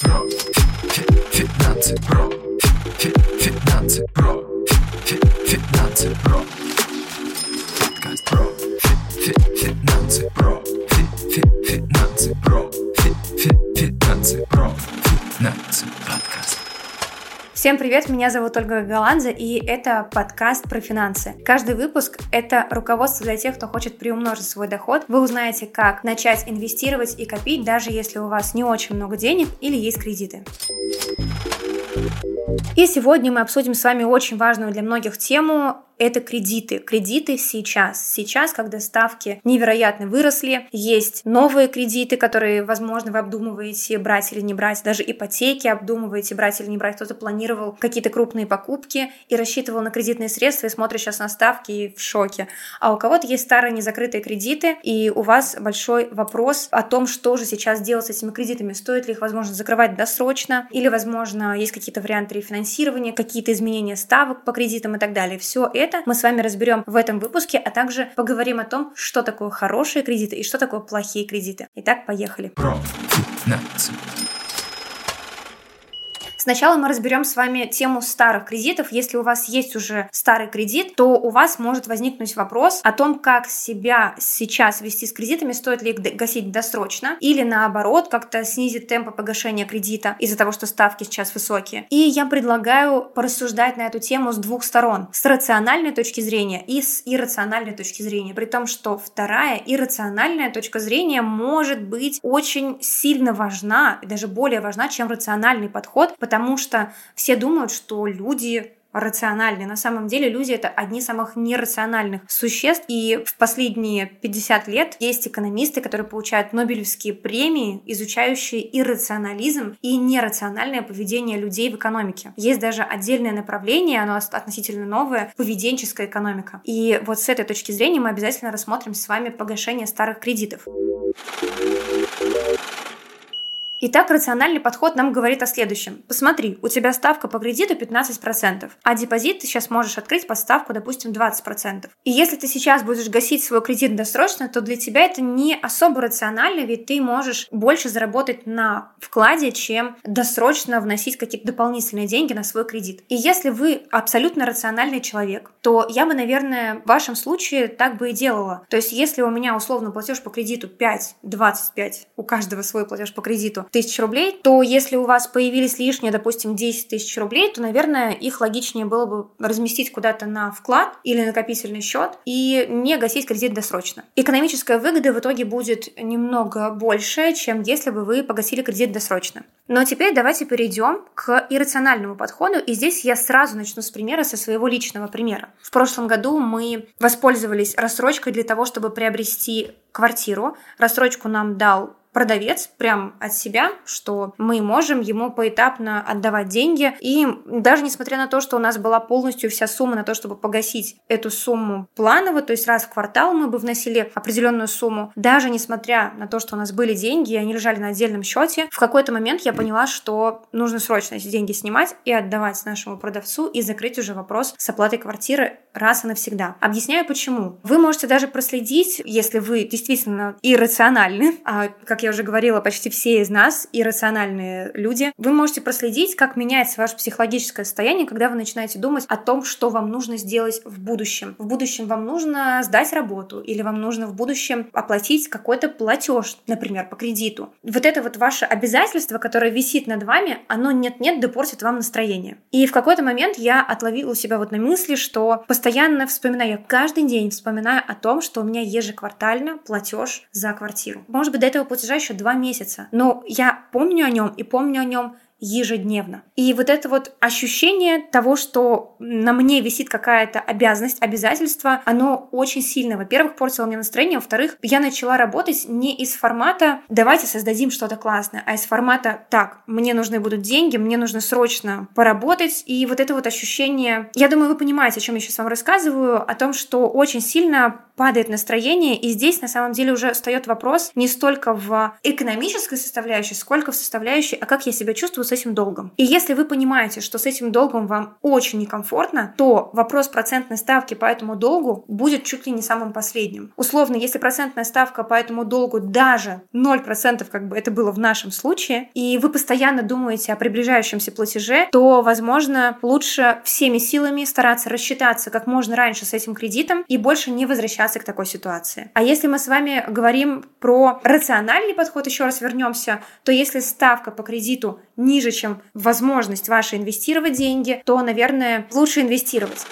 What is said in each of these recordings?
про. Финансы про. Финансы про. Финансы про. Подкаст про. Финансы про. Финансы про. Финансы про. Финансы подкаст. Всем привет, меня зовут Ольга Голландзе, и это подкаст про финансы. Каждый выпуск — это руководство для тех, кто хочет приумножить свой доход. Вы узнаете, как начать инвестировать и копить, даже если у вас не очень много денег или есть кредиты. И сегодня мы обсудим с вами очень важную для многих тему это кредиты. Кредиты сейчас. Сейчас, когда ставки невероятно выросли, есть новые кредиты, которые, возможно, вы обдумываете брать или не брать, даже ипотеки обдумываете брать или не брать. Кто-то планировал какие-то крупные покупки и рассчитывал на кредитные средства и смотрит сейчас на ставки и в шоке. А у кого-то есть старые незакрытые кредиты, и у вас большой вопрос о том, что же сейчас делать с этими кредитами. Стоит ли их, возможно, закрывать досрочно, или, возможно, есть какие-то варианты рефинансирования, какие-то изменения ставок по кредитам и так далее. Все это мы с вами разберем в этом выпуске, а также поговорим о том, что такое хорошие кредиты и что такое плохие кредиты. Итак, поехали. Про. Финансы. Сначала мы разберем с вами тему старых кредитов. Если у вас есть уже старый кредит, то у вас может возникнуть вопрос о том, как себя сейчас вести с кредитами, стоит ли их гасить досрочно или наоборот как-то снизить темпы погашения кредита из-за того, что ставки сейчас высокие. И я предлагаю порассуждать на эту тему с двух сторон. С рациональной точки зрения и с иррациональной точки зрения. При том, что вторая иррациональная точка зрения может быть очень сильно важна, даже более важна, чем рациональный подход, потому что все думают, что люди рациональны. На самом деле люди — это одни из самых нерациональных существ. И в последние 50 лет есть экономисты, которые получают Нобелевские премии, изучающие иррационализм и нерациональное поведение людей в экономике. Есть даже отдельное направление, оно относительно новое, поведенческая экономика. И вот с этой точки зрения мы обязательно рассмотрим с вами погашение старых кредитов. Итак, рациональный подход нам говорит о следующем. Посмотри, у тебя ставка по кредиту 15%, а депозит ты сейчас можешь открыть под ставку, допустим, 20%. И если ты сейчас будешь гасить свой кредит досрочно, то для тебя это не особо рационально, ведь ты можешь больше заработать на вкладе, чем досрочно вносить какие-то дополнительные деньги на свой кредит. И если вы абсолютно рациональный человек, то я бы, наверное, в вашем случае так бы и делала. То есть если у меня условно платеж по кредиту 5, 25, у каждого свой платеж по кредиту, тысяч рублей, то если у вас появились лишние, допустим, 10 тысяч рублей, то, наверное, их логичнее было бы разместить куда-то на вклад или накопительный счет и не гасить кредит досрочно. Экономическая выгода в итоге будет немного больше, чем если бы вы погасили кредит досрочно. Но теперь давайте перейдем к иррациональному подходу, и здесь я сразу начну с примера, со своего личного примера. В прошлом году мы воспользовались рассрочкой для того, чтобы приобрести квартиру. Рассрочку нам дал продавец прям от себя, что мы можем ему поэтапно отдавать деньги. И даже несмотря на то, что у нас была полностью вся сумма на то, чтобы погасить эту сумму планово, то есть раз в квартал мы бы вносили определенную сумму, даже несмотря на то, что у нас были деньги, и они лежали на отдельном счете, в какой-то момент я поняла, что нужно срочно эти деньги снимать и отдавать нашему продавцу и закрыть уже вопрос с оплатой квартиры раз и навсегда. Объясняю почему. Вы можете даже проследить, если вы действительно иррациональны, а, как как я уже говорила, почти все из нас иррациональные люди, вы можете проследить, как меняется ваше психологическое состояние, когда вы начинаете думать о том, что вам нужно сделать в будущем. В будущем вам нужно сдать работу, или вам нужно в будущем оплатить какой-то платеж, например, по кредиту. Вот это вот ваше обязательство, которое висит над вами, оно нет-нет, да портит вам настроение. И в какой-то момент я отловила себя вот на мысли, что постоянно вспоминаю, каждый день вспоминаю о том, что у меня ежеквартально платеж за квартиру. Может быть, до этого платежа еще два месяца. Но я помню о нем и помню о нем ежедневно. И вот это вот ощущение того, что на мне висит какая-то обязанность, обязательство, оно очень сильно, во-первых, портило мне настроение, во-вторых, я начала работать не из формата «давайте создадим что-то классное», а из формата «так, мне нужны будут деньги, мне нужно срочно поработать». И вот это вот ощущение, я думаю, вы понимаете, о чем я сейчас вам рассказываю, о том, что очень сильно падает настроение, и здесь на самом деле уже встает вопрос не столько в экономической составляющей, сколько в составляющей, а как я себя чувствую с этим долгом. И если вы понимаете, что с этим долгом вам очень некомфортно, то вопрос процентной ставки по этому долгу будет чуть ли не самым последним. Условно, если процентная ставка по этому долгу даже 0%, как бы это было в нашем случае, и вы постоянно думаете о приближающемся платеже, то, возможно, лучше всеми силами стараться рассчитаться как можно раньше с этим кредитом и больше не возвращаться к такой ситуации. А если мы с вами говорим про рациональный подход, еще раз вернемся, то если ставка по кредиту ниже, чем возможность ваша инвестировать деньги, то, наверное, лучше инвестировать.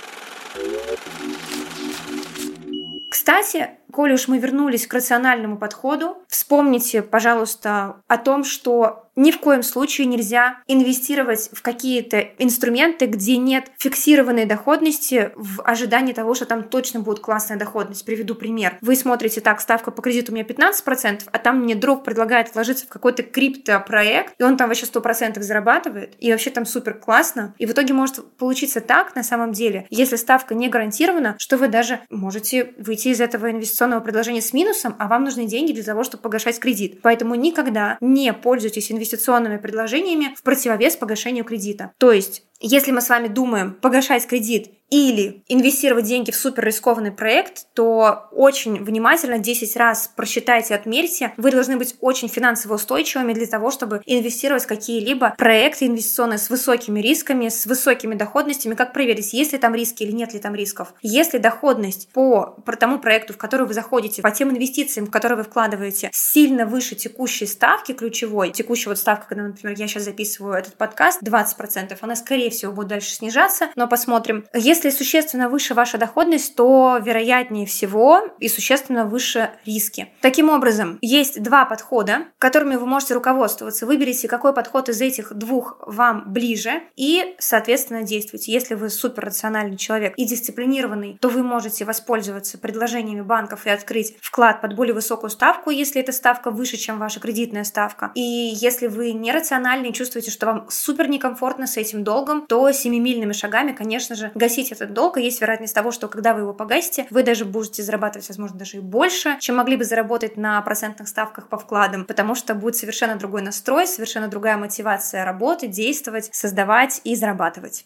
Кстати, коли уж мы вернулись к рациональному подходу, вспомните, пожалуйста, о том, что ни в коем случае нельзя инвестировать в какие-то инструменты, где нет фиксированной доходности в ожидании того, что там точно будет классная доходность. Приведу пример. Вы смотрите, так, ставка по кредиту у меня 15%, а там мне друг предлагает вложиться в какой-то криптопроект, и он там вообще 100% зарабатывает, и вообще там супер классно. И в итоге может получиться так, на самом деле, если ставка не гарантирована, что вы даже можете выйти из этого инвестиционного предложения с минусом, а вам нужны деньги для того, чтобы погашать кредит. Поэтому никогда не пользуйтесь инвестиционными инвестиционными предложениями в противовес погашению кредита. То есть, если мы с вами думаем погашать кредит или инвестировать деньги в супер рискованный проект, то очень внимательно 10 раз просчитайте, отмерьте. Вы должны быть очень финансово устойчивыми для того, чтобы инвестировать в какие-либо проекты инвестиционные с высокими рисками, с высокими доходностями. Как проверить, есть ли там риски или нет ли там рисков? Если доходность по тому проекту, в который вы заходите, по тем инвестициям, в которые вы вкладываете, сильно выше текущей ставки ключевой, текущая вот ставка, когда, например, я сейчас записываю этот подкаст, 20%, она, скорее всего, будет дальше снижаться, но посмотрим. Если существенно выше ваша доходность, то вероятнее всего и существенно выше риски. Таким образом, есть два подхода, которыми вы можете руководствоваться. Выберите, какой подход из этих двух вам ближе и, соответственно, действуйте. Если вы суперрациональный человек и дисциплинированный, то вы можете воспользоваться предложениями банков и открыть вклад под более высокую ставку, если эта ставка выше, чем ваша кредитная ставка. И если вы нерациональный и чувствуете, что вам супер некомфортно с этим долгом, то семимильными шагами, конечно же, погасить этот долг, и есть вероятность того, что когда вы его погасите, вы даже будете зарабатывать, возможно, даже и больше, чем могли бы заработать на процентных ставках по вкладам, потому что будет совершенно другой настрой, совершенно другая мотивация работать, действовать, создавать и зарабатывать.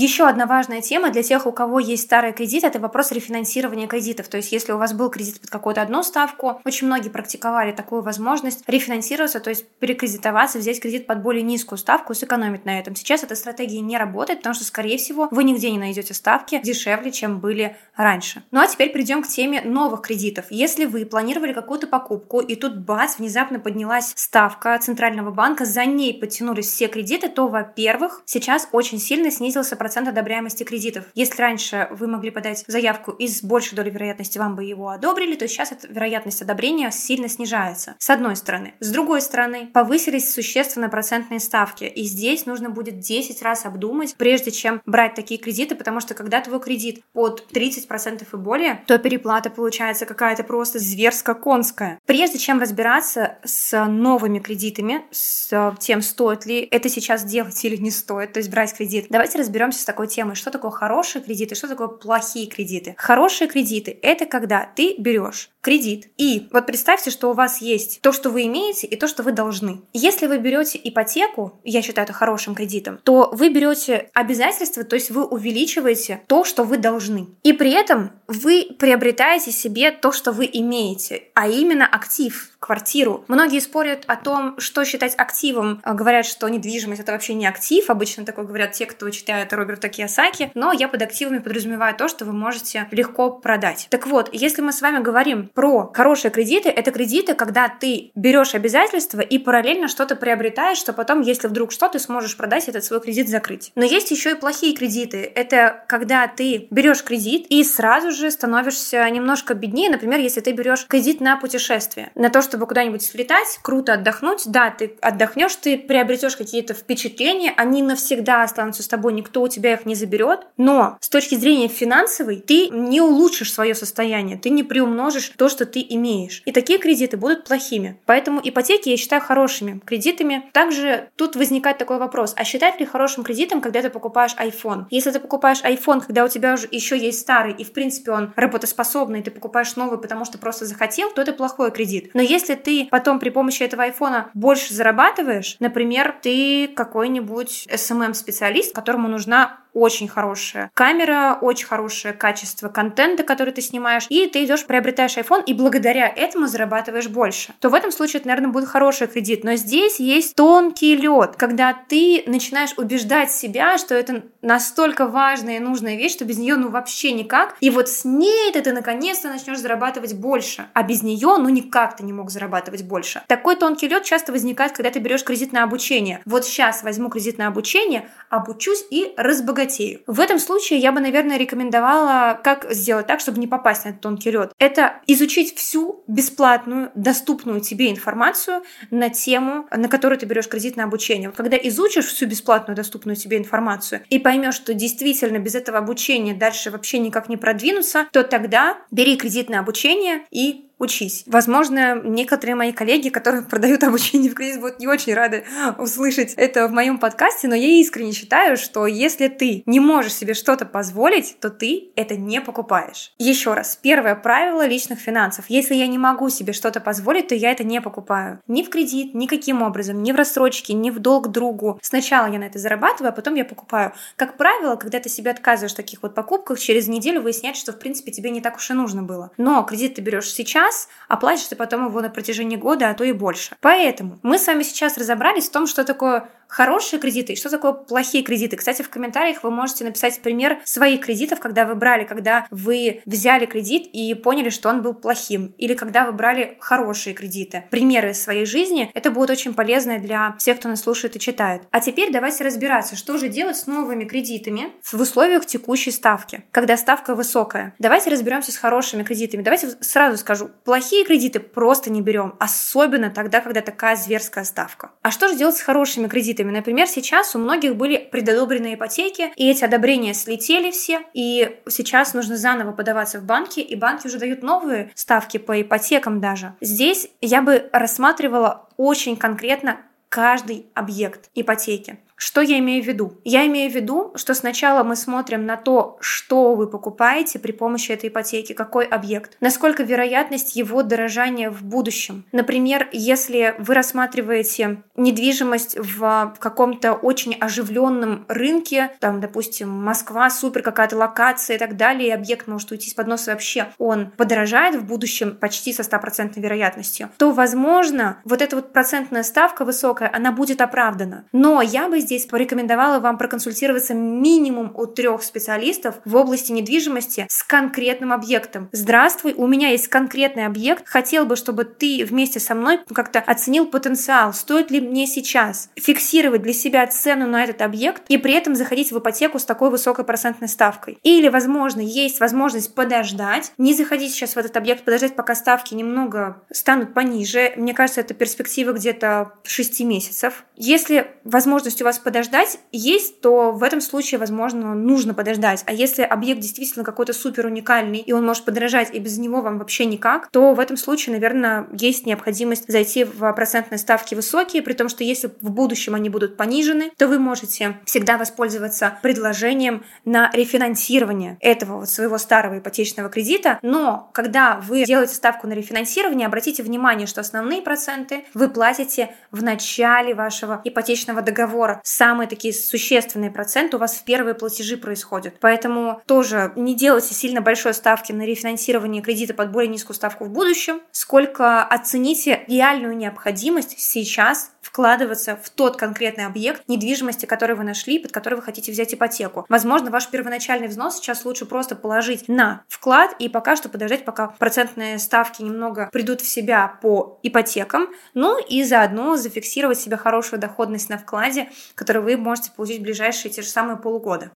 Еще одна важная тема для тех, у кого есть старый кредит, это вопрос рефинансирования кредитов. То есть, если у вас был кредит под какую-то одну ставку, очень многие практиковали такую возможность рефинансироваться, то есть перекредитоваться, взять кредит под более низкую ставку, сэкономить на этом. Сейчас эта стратегия не работает, потому что, скорее всего, вы нигде не найдете ставки дешевле, чем были раньше. Ну а теперь перейдем к теме новых кредитов. Если вы планировали какую-то покупку, и тут бац, внезапно поднялась ставка Центрального банка, за ней подтянулись все кредиты, то, во-первых, сейчас очень сильно снизился процент одобряемости кредитов. Если раньше вы могли подать заявку и с большей долей вероятности вам бы его одобрили, то сейчас эта вероятность одобрения сильно снижается. С одной стороны. С другой стороны, повысились существенно процентные ставки. И здесь нужно будет 10 раз обдумать, прежде чем брать такие кредиты, потому что когда твой кредит под 30% и более, то переплата получается какая-то просто зверско-конская. Прежде чем разбираться с новыми кредитами, с тем, стоит ли это сейчас делать или не стоит, то есть брать кредит, давайте разберем разберемся с такой темой, что такое хорошие кредиты, что такое плохие кредиты. Хорошие кредиты – это когда ты берешь кредит. И вот представьте, что у вас есть то, что вы имеете, и то, что вы должны. Если вы берете ипотеку, я считаю это хорошим кредитом, то вы берете обязательства, то есть вы увеличиваете то, что вы должны. И при этом вы приобретаете себе то, что вы имеете, а именно актив, квартиру. Многие спорят о том, что считать активом. Говорят, что недвижимость это вообще не актив. Обычно такое говорят те, кто читает Роберта Кiyosaki. Но я под активами подразумеваю то, что вы можете легко продать. Так вот, если мы с вами говорим про хорошие кредиты, это кредиты, когда ты берешь обязательства и параллельно что-то приобретаешь, что потом, если вдруг что, ты сможешь продать этот свой кредит закрыть. Но есть еще и плохие кредиты. Это когда ты берешь кредит и сразу же становишься немножко беднее. Например, если ты берешь кредит на путешествие, на то, чтобы куда-нибудь слетать, круто отдохнуть. Да, ты отдохнешь, ты приобретешь какие-то впечатления, они навсегда останутся с тобой, никто у тебя их не заберет. Но с точки зрения финансовой, ты не улучшишь свое состояние, ты не приумножишь то, что ты имеешь. И такие кредиты будут плохими. Поэтому ипотеки я считаю хорошими кредитами. Также тут возникает такой вопрос, а считать ли хорошим кредитом, когда ты покупаешь iPhone? Если ты покупаешь iPhone, когда у тебя уже еще есть старый, и в принципе он работоспособный, ты покупаешь новый, потому что просто захотел, то это плохой кредит. Но если Если ты потом при помощи этого айфона больше зарабатываешь, например, ты какой-нибудь SMM-специалист, которому нужна очень хорошая камера, очень хорошее качество контента, который ты снимаешь, и ты идешь, приобретаешь iPhone, и благодаря этому зарабатываешь больше, то в этом случае это, наверное, будет хороший кредит. Но здесь есть тонкий лед, когда ты начинаешь убеждать себя, что это настолько важная и нужная вещь, что без нее ну вообще никак. И вот с ней ты, ты наконец-то начнешь зарабатывать больше, а без нее ну никак ты не мог зарабатывать больше. Такой тонкий лед часто возникает, когда ты берешь кредит на обучение. Вот сейчас возьму кредит на обучение, обучусь и разбогатею. В этом случае я бы, наверное, рекомендовала, как сделать так, чтобы не попасть на этот тонкий лед. Это изучить всю бесплатную, доступную тебе информацию на тему, на которую ты берешь кредит на обучение. Когда изучишь всю бесплатную, доступную тебе информацию и поймешь, что действительно без этого обучения дальше вообще никак не продвинуться, то тогда бери кредит на обучение и учись. Возможно, некоторые мои коллеги, которые продают обучение в кредит, будут не очень рады услышать это в моем подкасте, но я искренне считаю, что если ты не можешь себе что-то позволить, то ты это не покупаешь. Еще раз, первое правило личных финансов. Если я не могу себе что-то позволить, то я это не покупаю. Ни в кредит, никаким образом, ни в рассрочке, ни в долг другу. Сначала я на это зарабатываю, а потом я покупаю. Как правило, когда ты себе отказываешь в таких вот покупках, через неделю выясняется, что в принципе тебе не так уж и нужно было. Но кредит ты берешь сейчас, раз, оплатишь ты потом его на протяжении года, а то и больше. Поэтому мы с вами сейчас разобрались в том, что такое хорошие кредиты и что такое плохие кредиты. Кстати, в комментариях вы можете написать пример своих кредитов, когда вы брали, когда вы взяли кредит и поняли, что он был плохим, или когда вы брали хорошие кредиты. Примеры своей жизни. Это будет очень полезно для всех, кто нас слушает и читает. А теперь давайте разбираться, что же делать с новыми кредитами в условиях текущей ставки, когда ставка высокая. Давайте разберемся с хорошими кредитами. Давайте сразу скажу, плохие кредиты просто не берем, особенно тогда, когда такая зверская ставка. А что же делать с хорошими кредитами? Например, сейчас у многих были предодобренные ипотеки, и эти одобрения слетели все, и сейчас нужно заново подаваться в банки, и банки уже дают новые ставки по ипотекам даже. Здесь я бы рассматривала очень конкретно каждый объект ипотеки. Что я имею в виду? Я имею в виду, что сначала мы смотрим на то, что вы покупаете при помощи этой ипотеки, какой объект, насколько вероятность его дорожания в будущем. Например, если вы рассматриваете недвижимость в каком-то очень оживленном рынке, там, допустим, Москва, супер какая-то локация и так далее, и объект может уйти с подноса вообще, он подорожает в будущем почти со стопроцентной вероятностью, то, возможно, вот эта вот процентная ставка высокая, она будет оправдана. Но я бы здесь порекомендовала вам проконсультироваться минимум у трех специалистов в области недвижимости с конкретным объектом. Здравствуй, у меня есть конкретный объект, хотел бы, чтобы ты вместе со мной как-то оценил потенциал, стоит ли мне сейчас фиксировать для себя цену на этот объект и при этом заходить в ипотеку с такой высокой процентной ставкой. Или, возможно, есть возможность подождать, не заходить сейчас в этот объект, подождать, пока ставки немного станут пониже. Мне кажется, это перспектива где-то 6 месяцев. Если возможность у вас подождать есть, то в этом случае, возможно, нужно подождать. А если объект действительно какой-то супер уникальный, и он может подорожать, и без него вам вообще никак, то в этом случае, наверное, есть необходимость зайти в процентные ставки высокие, при том, что если в будущем они будут понижены, то вы можете всегда воспользоваться предложением на рефинансирование этого вот своего старого ипотечного кредита. Но когда вы делаете ставку на рефинансирование, обратите внимание, что основные проценты вы платите в начале вашего ипотечного договора самые такие существенные проценты у вас в первые платежи происходят. Поэтому тоже не делайте сильно большой ставки на рефинансирование кредита под более низкую ставку в будущем, сколько оцените реальную необходимость сейчас вкладываться в тот конкретный объект недвижимости, который вы нашли, под который вы хотите взять ипотеку. Возможно, ваш первоначальный взнос сейчас лучше просто положить на вклад и пока что подождать, пока процентные ставки немного придут в себя по ипотекам, ну и заодно зафиксировать себе хорошую доходность на вкладе, который вы можете получить в ближайшие те же самые полгода.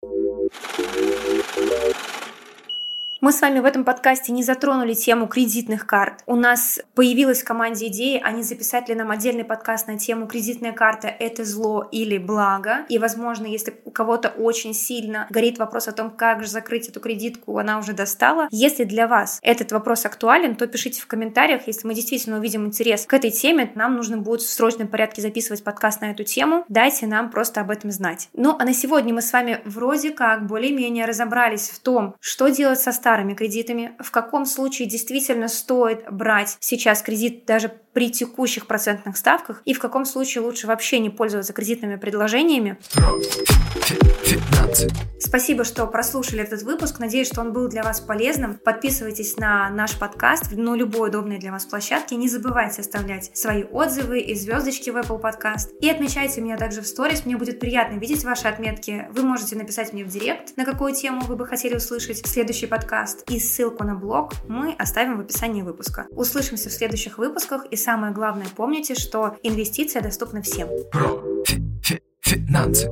Мы с вами в этом подкасте не затронули тему кредитных карт. У нас появилась в команде а не записать ли нам отдельный подкаст на тему кредитная карта — это зло или благо. И, возможно, если у кого-то очень сильно горит вопрос о том, как же закрыть эту кредитку, она уже достала. Если для вас этот вопрос актуален, то пишите в комментариях. Если мы действительно увидим интерес к этой теме, нам нужно будет в срочном порядке записывать подкаст на эту тему. Дайте нам просто об этом знать. Ну, а на сегодня мы с вами вроде как более-менее разобрались в том, что делать со старыми кредитами, в каком случае действительно стоит брать сейчас кредит даже при текущих процентных ставках и в каком случае лучше вообще не пользоваться кредитными предложениями. Спасибо, что прослушали этот выпуск. Надеюсь, что он был для вас полезным. Подписывайтесь на наш подкаст на любой удобной для вас площадке. Не забывайте оставлять свои отзывы и звездочки в Apple Podcast. И отмечайте меня также в сторис. Мне будет приятно видеть ваши отметки. Вы можете написать мне в директ, на какую тему вы бы хотели услышать следующий подкаст. И ссылку на блог мы оставим в описании выпуска. Услышимся в следующих выпусках. И самое главное, помните, что инвестиция доступна всем. Про финансы.